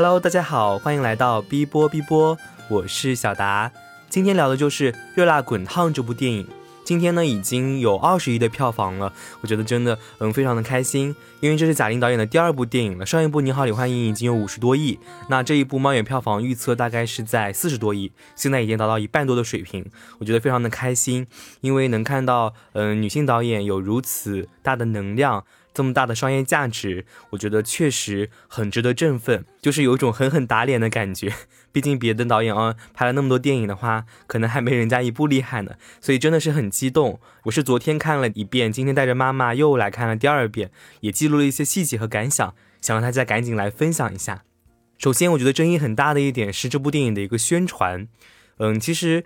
Hello，大家好，欢迎来到 B 波 B 波，我是小达。今天聊的就是《热辣滚烫》这部电影。今天呢，已经有二十亿的票房了，我觉得真的嗯非常的开心，因为这是贾玲导演的第二部电影了。上一部《你好，李焕英》已经有五十多亿，那这一部猫眼票房预测大概是在四十多亿，现在已经达到一半多的水平，我觉得非常的开心，因为能看到嗯女性导演有如此大的能量。这么大的商业价值，我觉得确实很值得振奋，就是有一种狠狠打脸的感觉。毕竟别的导演啊，拍了那么多电影的话，可能还没人家一部厉害呢。所以真的是很激动。我是昨天看了一遍，今天带着妈妈又来看了第二遍，也记录了一些细节和感想，想让大家赶紧来分享一下。首先，我觉得争议很大的一点是这部电影的一个宣传。嗯，其实。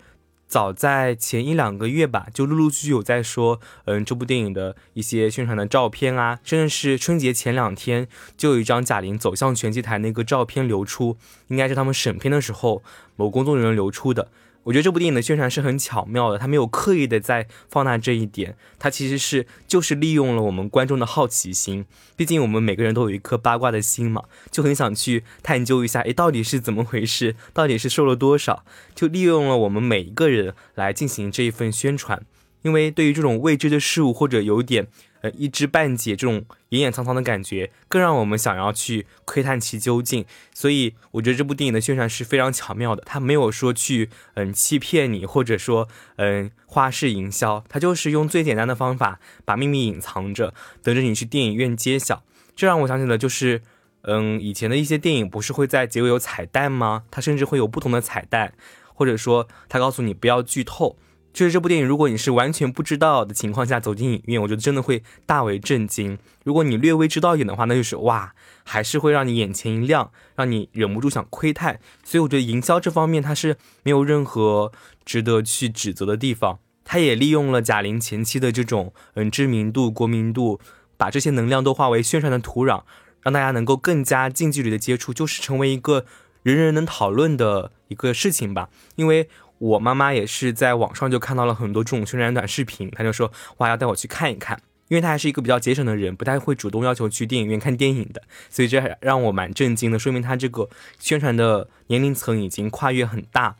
早在前一两个月吧，就陆陆续续有在说，嗯，这部电影的一些宣传的照片啊，甚至是春节前两天就有一张贾玲走向拳击台那个照片流出，应该是他们审片的时候某工作人员流出的。我觉得这部电影的宣传是很巧妙的，他没有刻意的在放大这一点，他其实是就是利用了我们观众的好奇心，毕竟我们每个人都有一颗八卦的心嘛，就很想去探究一下，诶，到底是怎么回事，到底是瘦了多少，就利用了我们每一个人来进行这一份宣传，因为对于这种未知的事物或者有点。呃，一知半解这种隐隐藏藏的感觉，更让我们想要去窥探其究竟。所以，我觉得这部电影的宣传是非常巧妙的。它没有说去嗯欺骗你，或者说嗯花式营销，它就是用最简单的方法把秘密隐藏着，等着你去电影院揭晓。这让我想起了就是嗯以前的一些电影，不是会在结尾有彩蛋吗？它甚至会有不同的彩蛋，或者说它告诉你不要剧透。就是这部电影，如果你是完全不知道的情况下走进影院，我觉得真的会大为震惊。如果你略微知道一点的话，那就是哇，还是会让你眼前一亮，让你忍不住想窥探。所以我觉得营销这方面它是没有任何值得去指责的地方。他也利用了贾玲前期的这种嗯知名度、国民度，把这些能量都化为宣传的土壤，让大家能够更加近距离的接触，就是成为一个人人能讨论的一个事情吧。因为。我妈妈也是在网上就看到了很多这种宣传短视频，她就说哇要带我去看一看，因为她还是一个比较节省的人，不太会主动要求去电影院看电影的，所以这让我蛮震惊的，说明她这个宣传的年龄层已经跨越很大，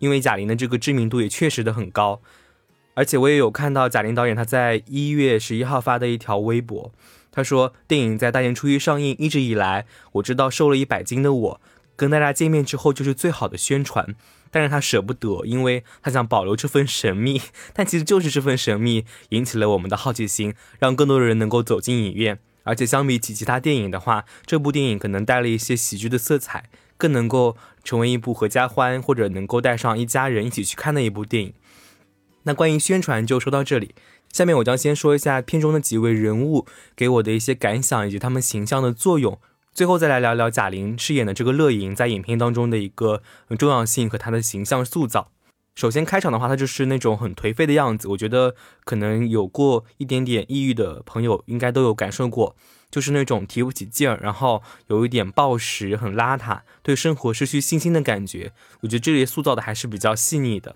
因为贾玲的这个知名度也确实的很高，而且我也有看到贾玲导演他在一月十一号发的一条微博，他说电影在大年初一上映，一直以来我知道瘦了一百斤的我跟大家见面之后就是最好的宣传。但是他舍不得，因为他想保留这份神秘。但其实就是这份神秘引起了我们的好奇心，让更多的人能够走进影院。而且相比起其他电影的话，这部电影可能带了一些喜剧的色彩，更能够成为一部合家欢或者能够带上一家人一起去看的一部电影。那关于宣传就说到这里，下面我将先说一下片中的几位人物给我的一些感想以及他们形象的作用。最后再来聊聊贾玲饰演的这个乐莹在影片当中的一个重要性和她的形象塑造。首先开场的话，她就是那种很颓废的样子，我觉得可能有过一点点抑郁的朋友应该都有感受过，就是那种提不起劲儿，然后有一点暴食、很邋遢，对生活失去信心的感觉。我觉得这里塑造的还是比较细腻的。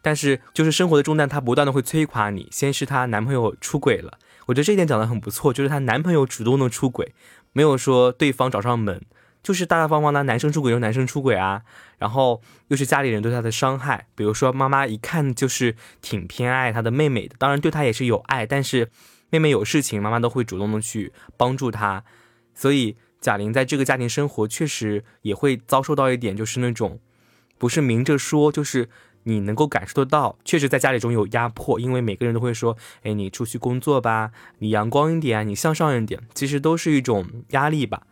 但是就是生活的重担，她不断的会摧垮你。先是她男朋友出轨了，我觉得这一点讲的很不错，就是她男朋友主动的出轨。没有说对方找上门，就是大大方方的男生出轨就男生出轨啊，然后又是家里人对他的伤害，比如说妈妈一看就是挺偏爱他的妹妹的，当然对他也是有爱，但是妹妹有事情，妈妈都会主动的去帮助他，所以贾玲在这个家庭生活确实也会遭受到一点，就是那种不是明着说，就是。你能够感受得到，确实在家里中有压迫，因为每个人都会说：“哎，你出去工作吧，你阳光一点，你向上一点。”其实都是一种压力吧。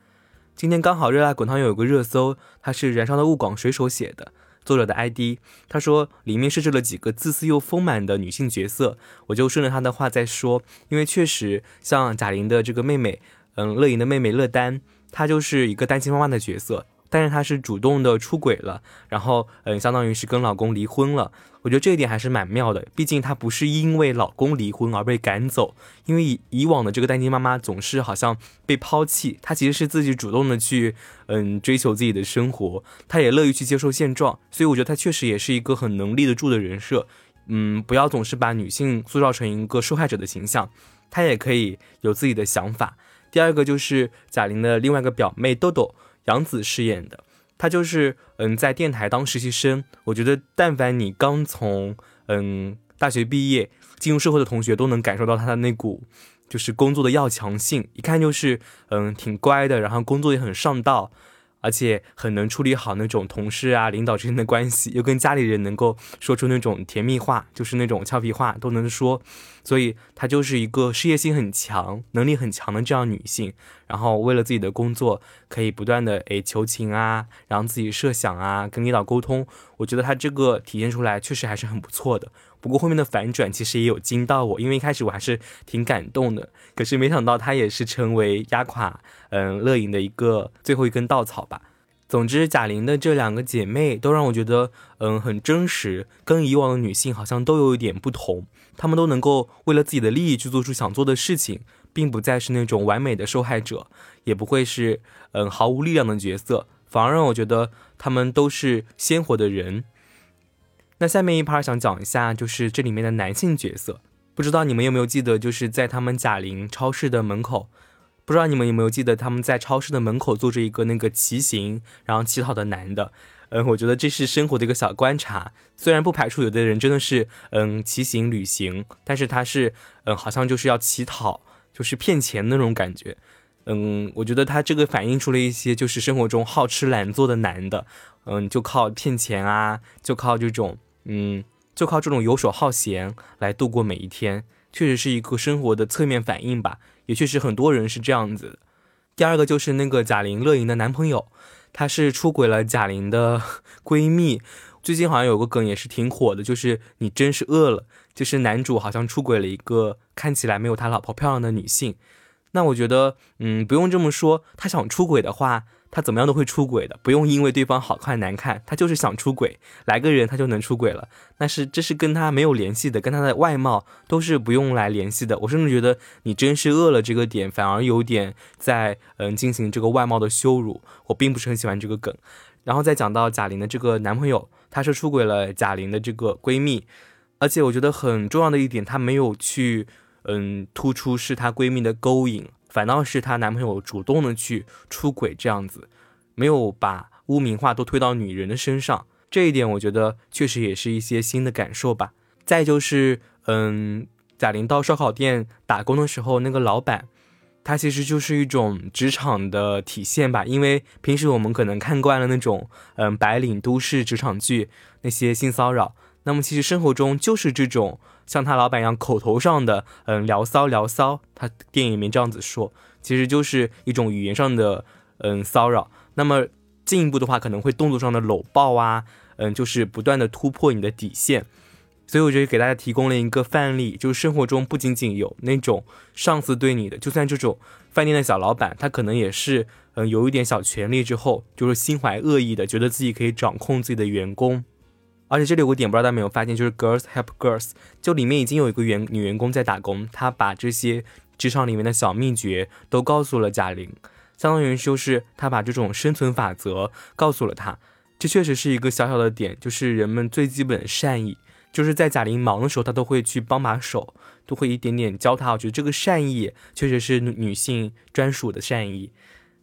今天刚好热辣滚烫有个热搜，它是燃烧的物广水手写的，作者的 ID，他说里面设置了几个自私又丰满的女性角色，我就顺着他的话在说，因为确实像贾玲的这个妹妹，嗯，乐莹的妹妹乐丹，她就是一个单亲妈妈的角色。但是她是主动的出轨了，然后嗯，相当于是跟老公离婚了。我觉得这一点还是蛮妙的，毕竟她不是因为老公离婚而被赶走，因为以以往的这个单亲妈妈总是好像被抛弃，她其实是自己主动的去嗯追求自己的生活，她也乐于去接受现状，所以我觉得她确实也是一个很能立得住的人设。嗯，不要总是把女性塑造成一个受害者的形象，她也可以有自己的想法。第二个就是贾玲的另外一个表妹豆豆。杨紫饰演的，她就是嗯在电台当实习生。我觉得但凡你刚从嗯大学毕业进入社会的同学，都能感受到她的那股就是工作的要强性，一看就是嗯挺乖的，然后工作也很上道。而且很能处理好那种同事啊、领导之间的关系，又跟家里人能够说出那种甜蜜话，就是那种俏皮话都能说，所以她就是一个事业心很强、能力很强的这样女性。然后为了自己的工作，可以不断的诶求情啊，然后自己设想啊，跟领导沟通。我觉得她这个体现出来确实还是很不错的。不过后面的反转其实也有惊到我，因为一开始我还是挺感动的，可是没想到她也是成为压垮嗯乐莹的一个最后一根稻草吧。总之，贾玲的这两个姐妹都让我觉得嗯很真实，跟以往的女性好像都有一点不同。她们都能够为了自己的利益去做出想做的事情，并不再是那种完美的受害者，也不会是嗯毫无力量的角色，反而让我觉得她们都是鲜活的人。那下面一 part 想讲一下，就是这里面的男性角色，不知道你们有没有记得，就是在他们贾玲超市的门口，不知道你们有没有记得他们在超市的门口坐着一个那个骑行然后乞讨的男的，嗯，我觉得这是生活的一个小观察，虽然不排除有的人真的是嗯骑行旅行，但是他是嗯好像就是要乞讨，就是骗钱那种感觉，嗯，我觉得他这个反映出了一些就是生活中好吃懒做的男的，嗯，就靠骗钱啊，就靠这种。嗯，就靠这种游手好闲来度过每一天，确实是一个生活的侧面反应吧。也确实很多人是这样子。第二个就是那个贾玲乐莹的男朋友，他是出轨了贾玲的闺蜜。最近好像有个梗也是挺火的，就是你真是饿了，就是男主好像出轨了一个看起来没有他老婆漂亮的女性。那我觉得，嗯，不用这么说，他想出轨的话。他怎么样都会出轨的，不用因为对方好看难看，他就是想出轨，来个人他就能出轨了。但是这是跟他没有联系的，跟他的外貌都是不用来联系的。我甚至觉得你真是饿了这个点，反而有点在嗯进行这个外貌的羞辱。我并不是很喜欢这个梗。然后再讲到贾玲的这个男朋友，他是出轨了贾玲的这个闺蜜，而且我觉得很重要的一点，他没有去嗯突出是她闺蜜的勾引。反倒是她男朋友主动的去出轨，这样子，没有把污名化都推到女人的身上，这一点我觉得确实也是一些新的感受吧。再就是，嗯，贾玲到烧烤店打工的时候，那个老板，他其实就是一种职场的体现吧。因为平时我们可能看惯了那种，嗯，白领都市职场剧那些性骚扰，那么其实生活中就是这种。像他老板一样口头上的，嗯，聊骚聊骚，他电影里面这样子说，其实就是一种语言上的，嗯，骚扰。那么进一步的话，可能会动作上的搂抱啊，嗯，就是不断的突破你的底线。所以我觉得给大家提供了一个范例，就是生活中不仅仅有那种上司对你的，就算这种饭店的小老板，他可能也是，嗯，有一点小权力之后，就是心怀恶意的，觉得自己可以掌控自己的员工。而且这里有个点，不知道大家没有发现，就是 Girls Help Girls，就里面已经有一个员女员工在打工，她把这些职场里面的小秘诀都告诉了贾玲，相当于就是她把这种生存法则告诉了她。这确实是一个小小的点，就是人们最基本的善意，就是在贾玲忙的时候，她都会去帮把手，都会一点点教她。我觉得这个善意确实是女性专属的善意，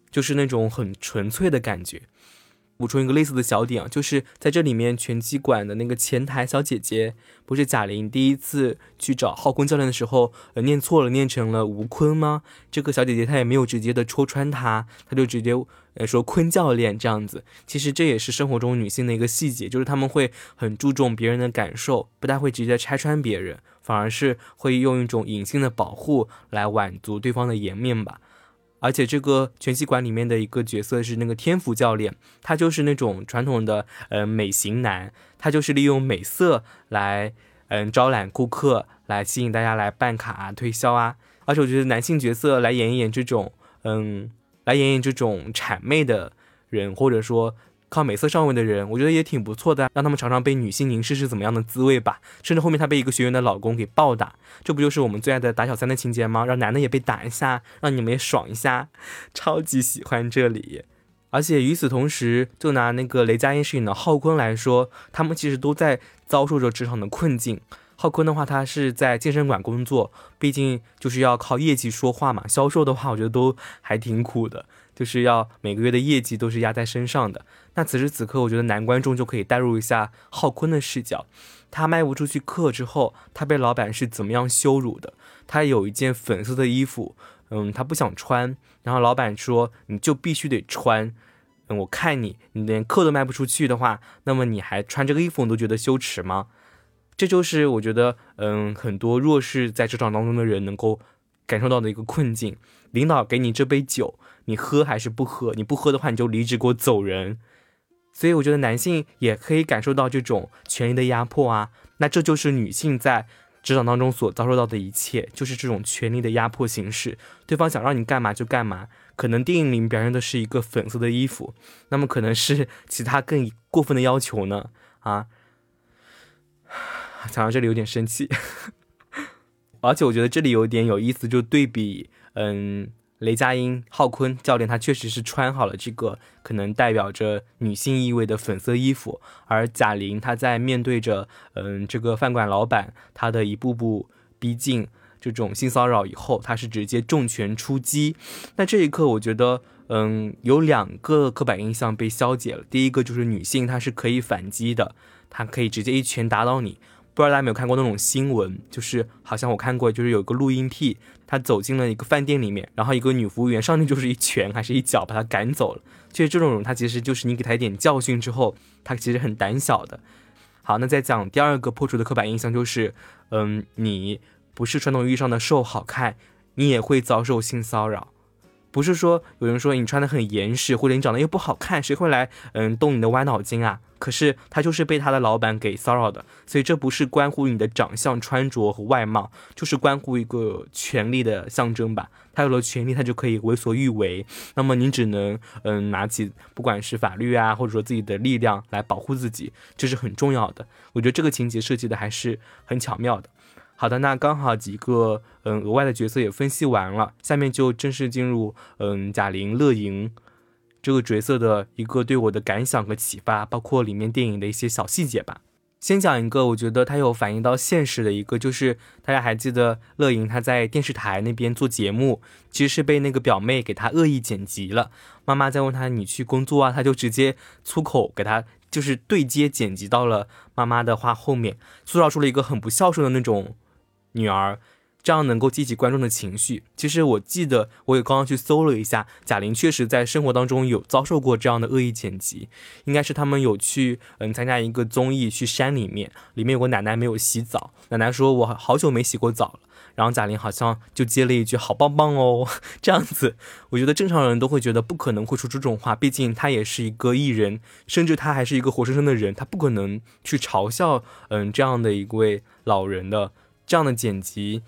就是那种很纯粹的感觉。补充一个类似的小点啊，就是在这里面拳击馆的那个前台小姐姐，不是贾玲第一次去找浩坤教练的时候，呃，念错了，念成了吴坤吗？这个小姐姐她也没有直接的戳穿他，她就直接呃说坤教练这样子。其实这也是生活中女性的一个细节，就是她们会很注重别人的感受，不太会直接拆穿别人，反而是会用一种隐性的保护来挽足对方的颜面吧。而且这个拳击馆里面的一个角色是那个天赋教练，他就是那种传统的呃美型男，他就是利用美色来嗯招揽顾客，来吸引大家来办卡啊推销啊。而且我觉得男性角色来演一演这种嗯来演演这种谄媚的人，或者说。靠美色上位的人，我觉得也挺不错的，让他们尝尝被女性凝视是怎么样的滋味吧。甚至后面他被一个学员的老公给暴打，这不就是我们最爱的打小三的情节吗？让男的也被打一下，让你们也爽一下，超级喜欢这里。而且与此同时，就拿那个雷佳音饰演的浩坤来说，他们其实都在遭受着职场的困境。浩坤的话，他是在健身馆工作，毕竟就是要靠业绩说话嘛。销售的话，我觉得都还挺苦的，就是要每个月的业绩都是压在身上的。那此时此刻，我觉得男观众就可以带入一下浩坤的视角。他卖不出去课之后，他被老板是怎么样羞辱的？他有一件粉色的衣服，嗯，他不想穿，然后老板说你就必须得穿。我看你，你连课都卖不出去的话，那么你还穿这个衣服，你都觉得羞耻吗？这就是我觉得，嗯，很多弱势在职场当中的人能够感受到的一个困境。领导给你这杯酒，你喝还是不喝？你不喝的话，你就离职给我走人。所以我觉得男性也可以感受到这种权力的压迫啊。那这就是女性在职场当中所遭受到的一切，就是这种权力的压迫形式。对方想让你干嘛就干嘛。可能电影里表现的是一个粉色的衣服，那么可能是其他更过分的要求呢？啊？讲到这里有点生气，而且我觉得这里有点有意思，就对比，嗯，雷佳音、浩坤教练，他确实是穿好了这个可能代表着女性意味的粉色衣服，而贾玲她在面对着，嗯，这个饭馆老板他的一步步逼近这种性骚扰以后，他是直接重拳出击。那这一刻，我觉得，嗯，有两个刻板印象被消解了。第一个就是女性她是可以反击的，她可以直接一拳打倒你。不知道大家有没有看过那种新闻，就是好像我看过，就是有个录音癖，他走进了一个饭店里面，然后一个女服务员上去就是一拳还是一脚把他赶走了。其实这种人他其实就是你给他一点教训之后，他其实很胆小的。好，那再讲第二个破除的刻板印象就是，嗯，你不是传统意义上的瘦好看，你也会遭受性骚扰。不是说有人说你穿的很严实，或者你长得又不好看，谁会来嗯动你的歪脑筋啊？可是他就是被他的老板给骚扰的，所以这不是关乎你的长相、穿着和外貌，就是关乎一个权力的象征吧。他有了权力，他就可以为所欲为。那么你只能嗯拿起不管是法律啊，或者说自己的力量来保护自己，这是很重要的。我觉得这个情节设计的还是很巧妙的。好的，那刚好几个嗯额外的角色也分析完了，下面就正式进入嗯贾玲乐莹这个角色的一个对我的感想和启发，包括里面电影的一些小细节吧。先讲一个，我觉得它有反映到现实的一个，就是大家还记得乐莹她在电视台那边做节目，其实是被那个表妹给她恶意剪辑了。妈妈在问她你去工作啊，她就直接粗口给她就是对接剪辑到了妈妈的话后面，塑造出了一个很不孝顺的那种。女儿，这样能够激起观众的情绪。其实我记得，我也刚刚去搜了一下，贾玲确实在生活当中有遭受过这样的恶意剪辑。应该是他们有去嗯参加一个综艺，去山里面，里面有个奶奶没有洗澡，奶奶说我好久没洗过澡了。然后贾玲好像就接了一句好棒棒哦，这样子，我觉得正常人都会觉得不可能会说出这种话，毕竟她也是一个艺人，甚至她还是一个活生生的人，她不可能去嘲笑嗯这样的一位老人的。这样的剪辑，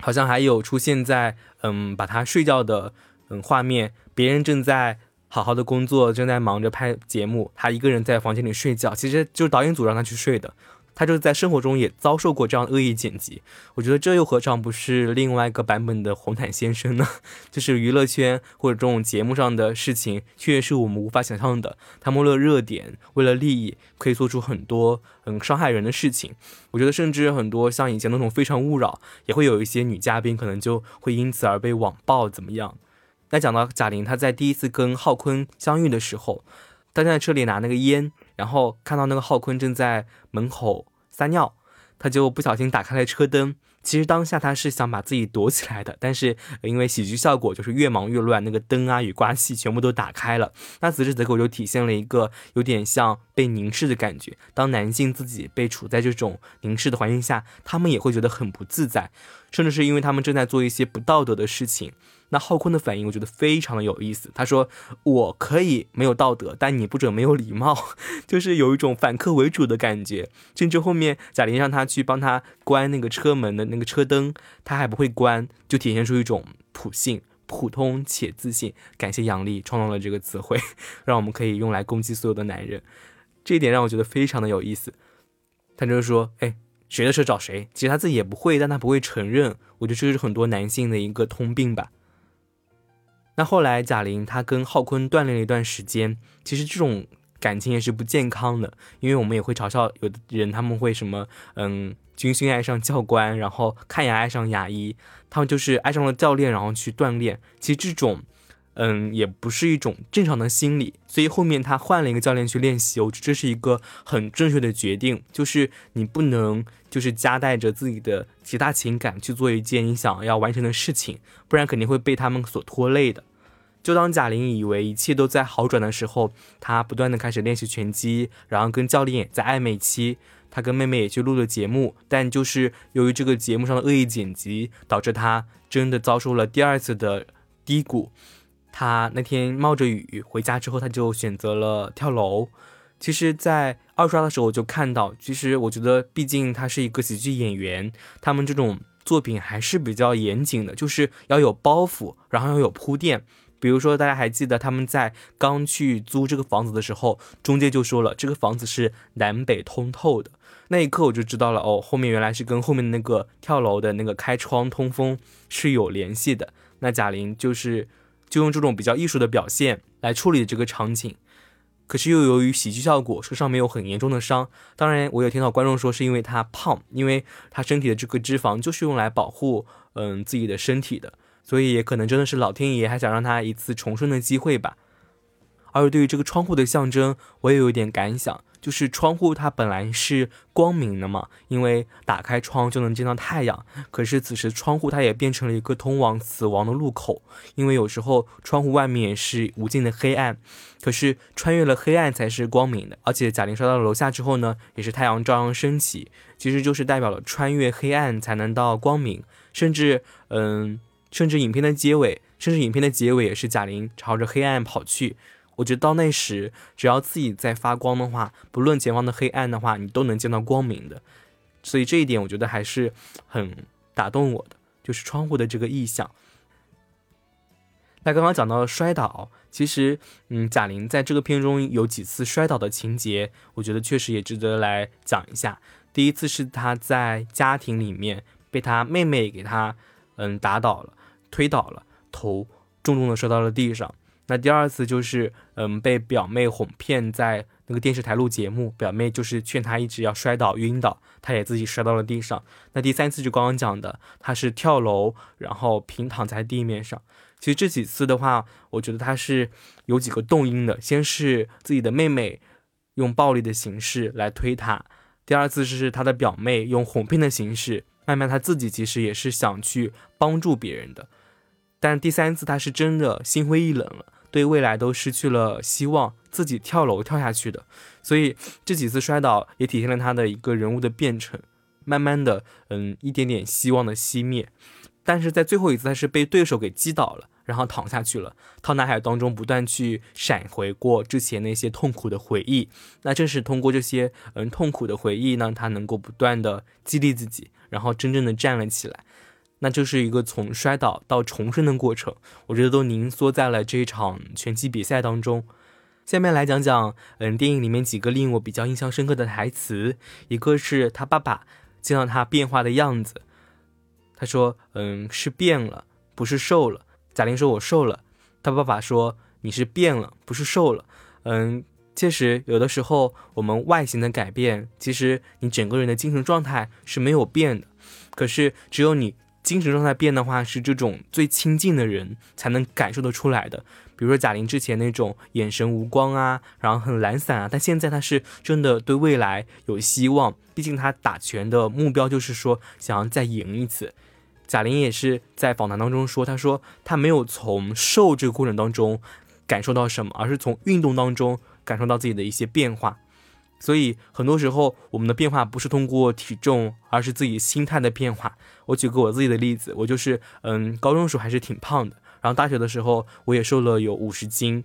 好像还有出现在嗯，把他睡觉的嗯画面，别人正在好好的工作，正在忙着拍节目，他一个人在房间里睡觉，其实就是导演组让他去睡的。他就是在生活中也遭受过这样恶意剪辑，我觉得这又何尝不是另外一个版本的红毯先生呢？就是娱乐圈或者这种节目上的事情，确实是我们无法想象的。他们为了热点，为了利益，可以做出很多很伤害人的事情。我觉得甚至很多像以前那种非诚勿扰，也会有一些女嘉宾可能就会因此而被网暴怎么样。那讲到贾玲，她在第一次跟浩坤相遇的时候，她在车里拿那个烟。然后看到那个浩坤正在门口撒尿，他就不小心打开了车灯。其实当下他是想把自己躲起来的，但是因为喜剧效果，就是越忙越乱，那个灯啊、雨刮器全部都打开了。那此时此刻我就体现了一个有点像被凝视的感觉。当男性自己被处在这种凝视的环境下，他们也会觉得很不自在，甚至是因为他们正在做一些不道德的事情。那浩坤的反应，我觉得非常的有意思。他说：“我可以没有道德，但你不准没有礼貌，就是有一种反客为主的感觉。甚至后面贾玲让他去帮他关那个车门的那个车灯，他还不会关，就体现出一种普信、普通且自信。感谢杨笠创造了这个词汇，让我们可以用来攻击所有的男人。这一点让我觉得非常的有意思。他就是说，哎，谁的车找谁？其实他自己也不会，但他不会承认。我觉得这是很多男性的一个通病吧。”那后来，贾玲她跟浩坤锻炼了一段时间，其实这种感情也是不健康的，因为我们也会嘲笑有的人，他们会什么，嗯，军训爱上教官，然后看牙爱上牙医，他们就是爱上了教练，然后去锻炼。其实这种，嗯，也不是一种正常的心理。所以后面他换了一个教练去练习，我觉得这是一个很正确的决定，就是你不能就是夹带着自己的其他情感去做一件你想要完成的事情，不然肯定会被他们所拖累的。就当贾玲以为一切都在好转的时候，她不断的开始练习拳击，然后跟教练也在暧昧期。她跟妹妹也去录了节目，但就是由于这个节目上的恶意剪辑，导致她真的遭受了第二次的低谷。他那天冒着雨回家之后，他就选择了跳楼。其实，在二刷的时候我就看到，其实我觉得，毕竟他是一个喜剧演员，他们这种作品还是比较严谨的，就是要有包袱，然后要有铺垫。比如说，大家还记得他们在刚去租这个房子的时候，中介就说了这个房子是南北通透的。那一刻我就知道了，哦，后面原来是跟后面那个跳楼的那个开窗通风是有联系的。那贾玲就是就用这种比较艺术的表现来处理这个场景。可是又由于喜剧效果，身上没有很严重的伤。当然，我有听到观众说是因为他胖，因为他身体的这个脂肪就是用来保护嗯自己的身体的。所以也可能真的是老天爷还想让他一次重生的机会吧。而对于这个窗户的象征，我也有一点感想，就是窗户它本来是光明的嘛，因为打开窗就能见到太阳。可是此时窗户它也变成了一个通往死亡的路口，因为有时候窗户外面是无尽的黑暗，可是穿越了黑暗才是光明的。而且贾玲摔到了楼下之后呢，也是太阳照样升起，其实就是代表了穿越黑暗才能到光明，甚至嗯。甚至影片的结尾，甚至影片的结尾也是贾玲朝着黑暗跑去。我觉得到那时，只要自己在发光的话，不论前方的黑暗的话，你都能见到光明的。所以这一点我觉得还是很打动我的，就是窗户的这个意象。那刚刚讲到摔倒，其实，嗯，贾玲在这个片中有几次摔倒的情节，我觉得确实也值得来讲一下。第一次是她在家庭里面被她妹妹给她，嗯，打倒了。推倒了，头重重的摔到了地上。那第二次就是，嗯，被表妹哄骗，在那个电视台录节目，表妹就是劝他一直要摔倒晕倒，他也自己摔到了地上。那第三次就刚刚讲的，他是跳楼，然后平躺在地面上。其实这几次的话，我觉得他是有几个动因的。先是自己的妹妹用暴力的形式来推他，第二次是他的表妹用哄骗的形式，慢慢他自己其实也是想去帮助别人的。但第三次他是真的心灰意冷了，对未来都失去了希望，自己跳楼跳下去的。所以这几次摔倒也体现了他的一个人物的变成，慢慢的，嗯，一点点希望的熄灭。但是在最后一次，他是被对手给击倒了，然后躺下去了。他脑海当中不断去闪回过之前那些痛苦的回忆，那正是通过这些嗯痛苦的回忆呢，他能够不断的激励自己，然后真正的站了起来。那就是一个从摔倒到重生的过程，我觉得都凝缩在了这一场拳击比赛当中。下面来讲讲，嗯，电影里面几个令我比较印象深刻的台词。一个是他爸爸见到他变化的样子，他说：“嗯，是变了，不是瘦了。”贾玲说：“我瘦了。”他爸爸说：“你是变了，不是瘦了。”嗯，确实，有的时候我们外形的改变，其实你整个人的精神状态是没有变的。可是只有你。精神状态变的话，是这种最亲近的人才能感受得出来的。比如说贾玲之前那种眼神无光啊，然后很懒散啊，但现在她是真的对未来有希望。毕竟她打拳的目标就是说想要再赢一次。贾玲也是在访谈当中说，她说她没有从瘦这个过程当中感受到什么，而是从运动当中感受到自己的一些变化。所以很多时候，我们的变化不是通过体重，而是自己心态的变化。我举个我自己的例子，我就是，嗯，高中时候还是挺胖的，然后大学的时候我也瘦了有五十斤，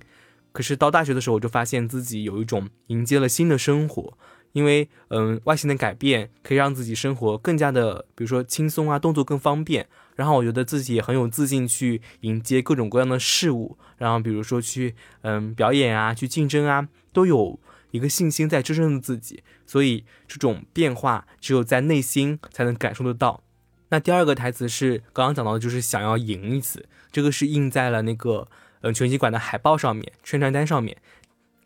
可是到大学的时候，我就发现自己有一种迎接了新的生活，因为，嗯，外形的改变可以让自己生活更加的，比如说轻松啊，动作更方便，然后我觉得自己也很有自信去迎接各种各样的事物，然后比如说去，嗯，表演啊，去竞争啊，都有。一个信心在支撑着自己，所以这种变化只有在内心才能感受得到。那第二个台词是刚刚讲到的，就是想要赢一次，这个是印在了那个嗯拳击馆的海报上面、宣传单上面。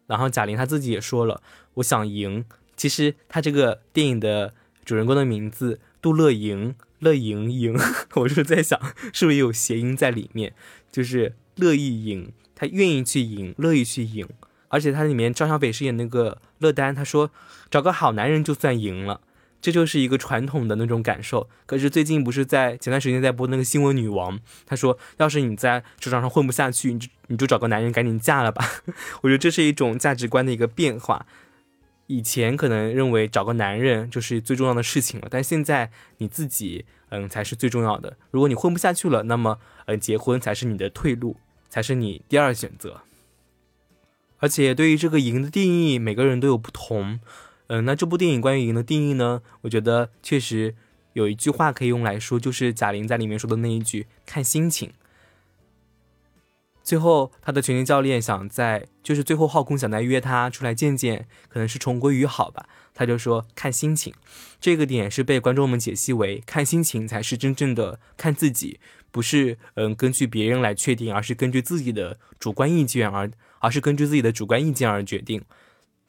然后贾玲她自己也说了，我想赢。其实她这个电影的主人公的名字杜乐莹，乐莹莹，我是在想是不是有谐音在里面，就是乐意赢，她愿意去赢，乐意去赢。而且它里面张小斐饰演那个乐丹，他说找个好男人就算赢了。这就是一个传统的那种感受。可是最近不是在前段时间在播那个新闻女王，她说，要是你在职场上混不下去，你就你就找个男人赶紧嫁了吧。我觉得这是一种价值观的一个变化。以前可能认为找个男人就是最重要的事情了，但现在你自己嗯才是最重要的。如果你混不下去了，那么呃结婚才是你的退路，才是你第二选择。而且对于这个赢的定义，每个人都有不同。嗯，那这部电影关于赢的定义呢？我觉得确实有一句话可以用来说，就是贾玲在里面说的那一句“看心情”。最后，他的拳击教练想在，就是最后浩空想再约他出来见见，可能是重归于好吧。他就说“看心情”，这个点是被观众们解析为看心情才是真正的看自己，不是嗯根据别人来确定，而是根据自己的主观意见而，而是根据自己的主观意见而决定。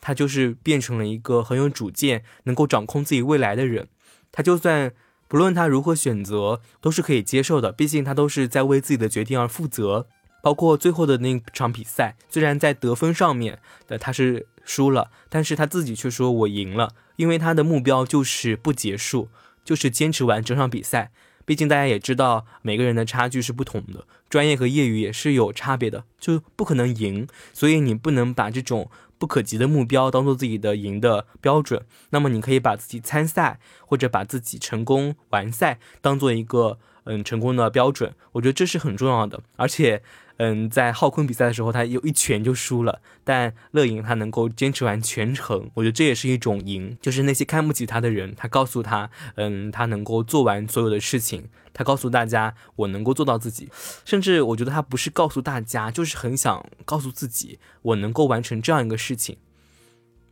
他就是变成了一个很有主见、能够掌控自己未来的人。他就算不论他如何选择，都是可以接受的。毕竟他都是在为自己的决定而负责。包括最后的那场比赛，虽然在得分上面的他是输了，但是他自己却说我赢了，因为他的目标就是不结束，就是坚持完整场比赛。毕竟大家也知道，每个人的差距是不同的，专业和业余也是有差别的，就不可能赢。所以你不能把这种不可及的目标当做自己的赢的标准。那么你可以把自己参赛或者把自己成功完赛当做一个嗯成功的标准。我觉得这是很重要的，而且。嗯，在浩坤比赛的时候，他有一拳就输了，但乐莹他能够坚持完全程，我觉得这也是一种赢。就是那些看不起他的人，他告诉他，嗯，他能够做完所有的事情，他告诉大家，我能够做到自己。甚至我觉得他不是告诉大家，就是很想告诉自己，我能够完成这样一个事情。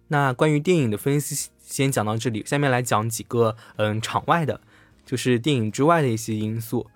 那关于电影的分析先讲到这里，下面来讲几个嗯场外的，就是电影之外的一些因素。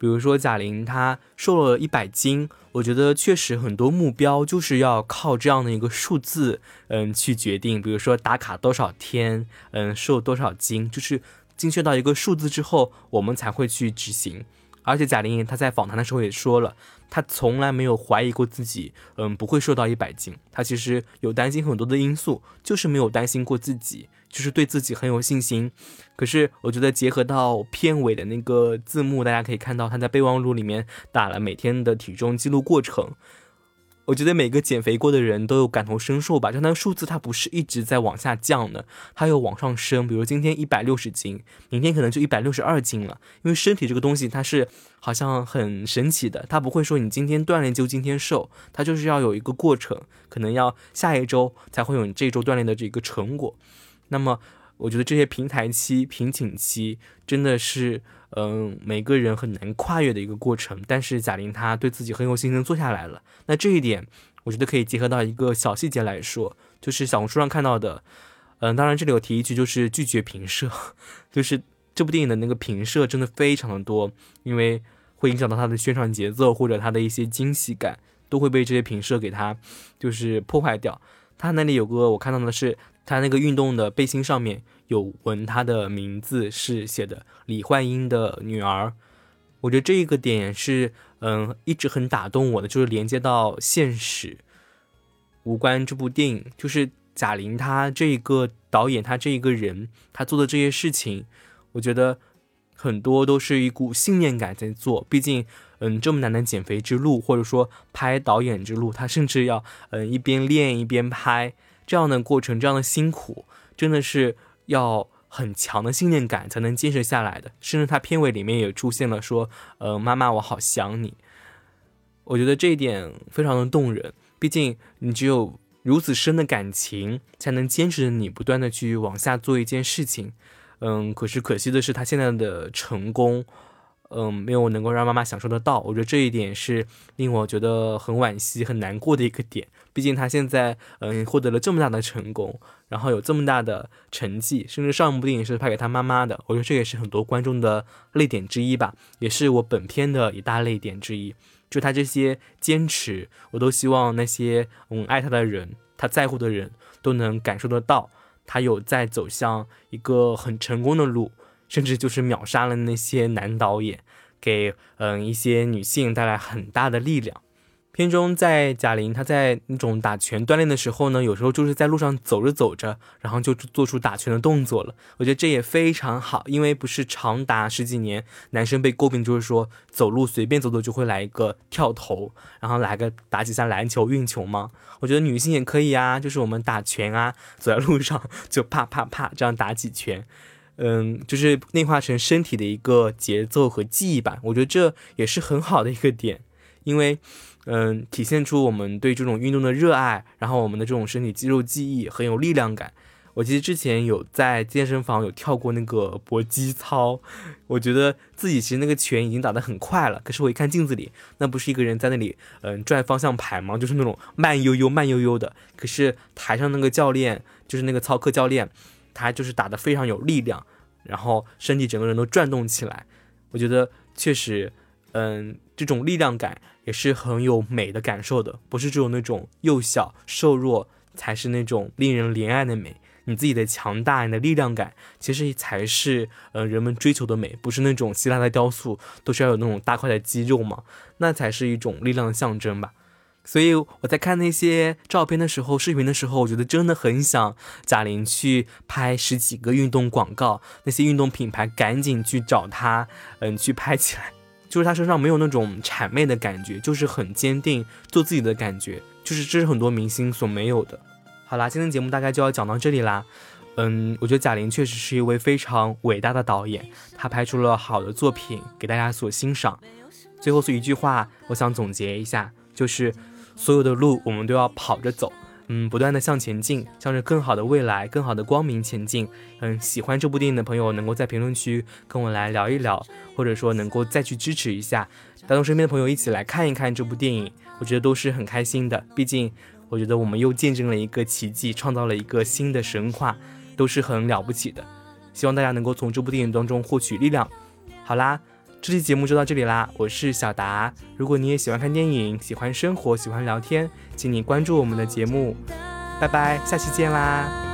比如说贾玲她瘦了一百斤，我觉得确实很多目标就是要靠这样的一个数字，嗯，去决定。比如说打卡多少天，嗯，瘦多少斤，就是精确到一个数字之后，我们才会去执行。而且贾玲她在访谈的时候也说了，她从来没有怀疑过自己，嗯，不会瘦到一百斤。她其实有担心很多的因素，就是没有担心过自己。就是对自己很有信心，可是我觉得结合到片尾的那个字幕，大家可以看到她在备忘录里面打了每天的体重记录过程。我觉得每个减肥过的人都有感同身受吧，就那个数字它不是一直在往下降的，它又往上升。比如今天一百六十斤，明天可能就一百六十二斤了。因为身体这个东西它是好像很神奇的，它不会说你今天锻炼就今天瘦，它就是要有一个过程，可能要下一周才会有你这周锻炼的这个成果。那么，我觉得这些平台期、瓶颈期真的是，嗯，每个人很难跨越的一个过程。但是贾玲她对自己很有信心，做下来了。那这一点，我觉得可以结合到一个小细节来说，就是小红书上看到的，嗯，当然这里有提一句，就是拒绝评社，就是这部电影的那个评社真的非常的多，因为会影响到它的宣传节奏或者它的一些惊喜感，都会被这些评社给它就是破坏掉。它那里有个我看到的是。他那个运动的背心上面有纹，他的名字是写的李焕英的女儿。我觉得这一个点是，嗯，一直很打动我的，就是连接到现实，无关这部电影，就是贾玲她这一个导演，她这一个人，她做的这些事情，我觉得很多都是一股信念感在做。毕竟，嗯，这么难的减肥之路，或者说拍导演之路，他甚至要，嗯，一边练一边拍。这样的过程，这样的辛苦，真的是要很强的信念感才能坚持下来的。甚至他片尾里面也出现了说：“呃，妈妈，我好想你。”我觉得这一点非常的动人。毕竟你只有如此深的感情，才能坚持着你不断的去往下做一件事情。嗯，可是可惜的是，他现在的成功。嗯，没有能够让妈妈享受得到，我觉得这一点是令我觉得很惋惜、很难过的一个点。毕竟他现在嗯获得了这么大的成功，然后有这么大的成绩，甚至上一部电影是拍给他妈妈的，我觉得这也是很多观众的泪点之一吧，也是我本片的一大泪点之一。就他这些坚持，我都希望那些嗯爱他的人，他在乎的人都能感受得到，他有在走向一个很成功的路，甚至就是秒杀了那些男导演，给嗯一些女性带来很大的力量。片中在贾玲，她在那种打拳锻炼的时候呢，有时候就是在路上走着走着，然后就做出打拳的动作了。我觉得这也非常好，因为不是长达十几年，男生被诟病就是说走路随便走走就会来一个跳投，然后来个打几下篮球运球吗？我觉得女性也可以啊，就是我们打拳啊，走在路上就啪啪啪这样打几拳，嗯，就是内化成身体的一个节奏和记忆吧。我觉得这也是很好的一个点，因为。嗯，体现出我们对这种运动的热爱，然后我们的这种身体肌肉记忆很有力量感。我记得之前有在健身房有跳过那个搏击操，我觉得自己其实那个拳已经打得很快了，可是我一看镜子里，那不是一个人在那里嗯转方向盘吗？就是那种慢悠悠、慢悠悠的。可是台上那个教练，就是那个操课教练，他就是打得非常有力量，然后身体整个人都转动起来。我觉得确实，嗯，这种力量感。也是很有美的感受的，不是只有那种幼小瘦弱才是那种令人怜爱的美。你自己的强大，你的力量感，其实才是呃人们追求的美，不是那种希腊的雕塑都是要有那种大块的肌肉嘛，那才是一种力量的象征吧。所以我在看那些照片的时候，视频的时候，我觉得真的很想贾玲去拍十几个运动广告，那些运动品牌赶紧去找她，嗯，去拍起来。就是她身上没有那种谄媚的感觉，就是很坚定做自己的感觉，就是这是很多明星所没有的。好啦，今天节目大概就要讲到这里啦。嗯，我觉得贾玲确实是一位非常伟大的导演，她拍出了好的作品给大家所欣赏。最后是一句话，我想总结一下，就是所有的路我们都要跑着走。嗯，不断的向前进，向着更好的未来、更好的光明前进。嗯，喜欢这部电影的朋友，能够在评论区跟我来聊一聊，或者说能够再去支持一下，带动身边的朋友一起来看一看这部电影，我觉得都是很开心的。毕竟，我觉得我们又见证了一个奇迹，创造了一个新的神话，都是很了不起的。希望大家能够从这部电影当中获取力量。好啦。这期节目就到这里啦，我是小达。如果你也喜欢看电影，喜欢生活，喜欢聊天，请你关注我们的节目。拜拜，下期见啦！